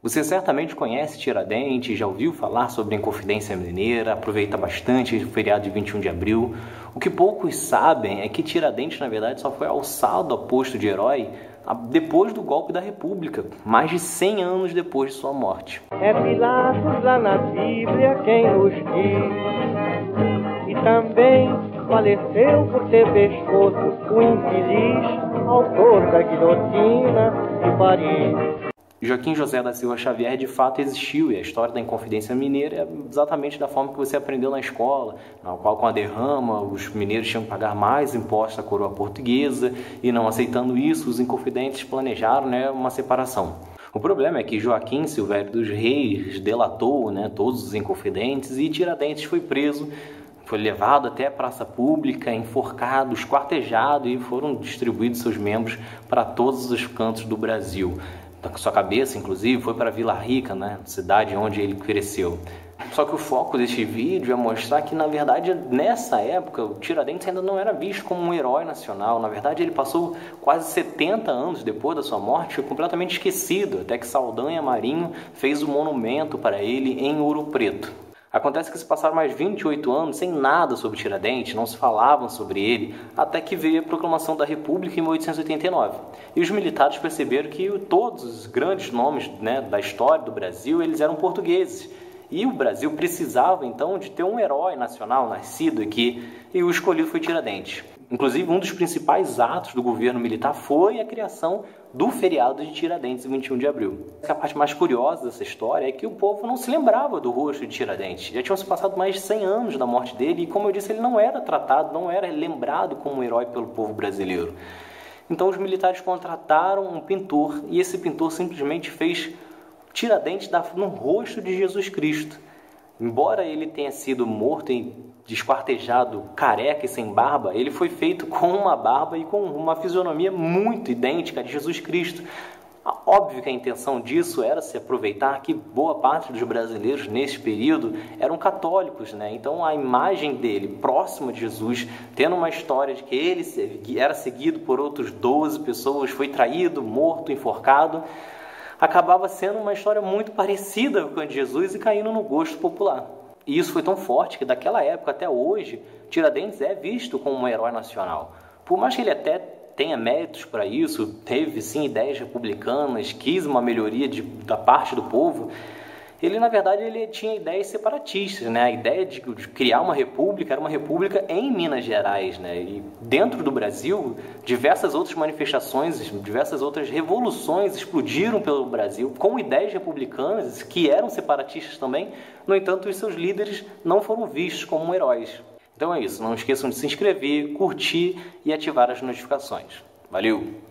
Você certamente conhece Tiradentes, já ouviu falar sobre a Inconfidência Mineira, aproveita bastante o feriado de 21 de abril. O que poucos sabem é que Tiradentes, na verdade, só foi alçado a posto de herói depois do golpe da República, mais de 100 anos depois de sua morte. É Pilatos lá na Bíblia quem nos diz, e também faleceu por ter pescoço o infeliz autor da guilhotina de Paris. Joaquim José da Silva Xavier de fato existiu e a história da Inconfidência Mineira é exatamente da forma que você aprendeu na escola, na qual com a derrama os mineiros tinham que pagar mais impostos à coroa portuguesa e não aceitando isso os inconfidentes planejaram né, uma separação. O problema é que Joaquim Silvério dos Reis delatou né, todos os inconfidentes e Tiradentes foi preso, foi levado até a praça pública, enforcado, esquartejado e foram distribuídos seus membros para todos os cantos do Brasil da sua cabeça, inclusive, foi para Vila Rica, né, cidade onde ele cresceu. Só que o foco deste vídeo é mostrar que, na verdade, nessa época, o Tiradentes ainda não era visto como um herói nacional. Na verdade, ele passou quase 70 anos depois da sua morte, completamente esquecido, até que Saldanha Marinho fez um monumento para ele em Ouro Preto. Acontece que se passaram mais 28 anos sem nada sobre Tiradentes, não se falavam sobre ele, até que veio a proclamação da República em 1889. E os militares perceberam que todos os grandes nomes né, da história do Brasil eles eram portugueses. E o Brasil precisava então de ter um herói nacional nascido aqui, e o escolhido foi Tiradentes. Inclusive, um dos principais atos do governo militar foi a criação do feriado de Tiradentes, 21 de abril. A parte mais curiosa dessa história é que o povo não se lembrava do rosto de Tiradentes. Já tinham se passado mais de 100 anos da morte dele e, como eu disse, ele não era tratado, não era lembrado como um herói pelo povo brasileiro. Então, os militares contrataram um pintor e esse pintor simplesmente fez Tiradentes no rosto de Jesus Cristo. Embora ele tenha sido morto e desquartejado, careca e sem barba, ele foi feito com uma barba e com uma fisionomia muito idêntica de Jesus Cristo. Óbvio que a intenção disso era se aproveitar que boa parte dos brasileiros nesse período eram católicos, né? Então a imagem dele próxima de Jesus, tendo uma história de que ele era seguido por outros 12 pessoas, foi traído, morto, enforcado, acabava sendo uma história muito parecida com a de Jesus e caindo no gosto popular. E isso foi tão forte que daquela época até hoje, Tiradentes é visto como um herói nacional. Por mais que ele até tenha méritos para isso, teve sim ideias republicanas, quis uma melhoria de, da parte do povo, ele na verdade ele tinha ideias separatistas, né? A ideia de, criar uma república era uma república em Minas Gerais, né? E dentro do Brasil, diversas outras manifestações, diversas outras revoluções explodiram pelo Brasil com ideias republicanas que eram separatistas também. No entanto, os seus líderes não foram vistos como heróis. Então é isso. Não esqueçam de se inscrever, curtir e ativar as notificações. Valeu!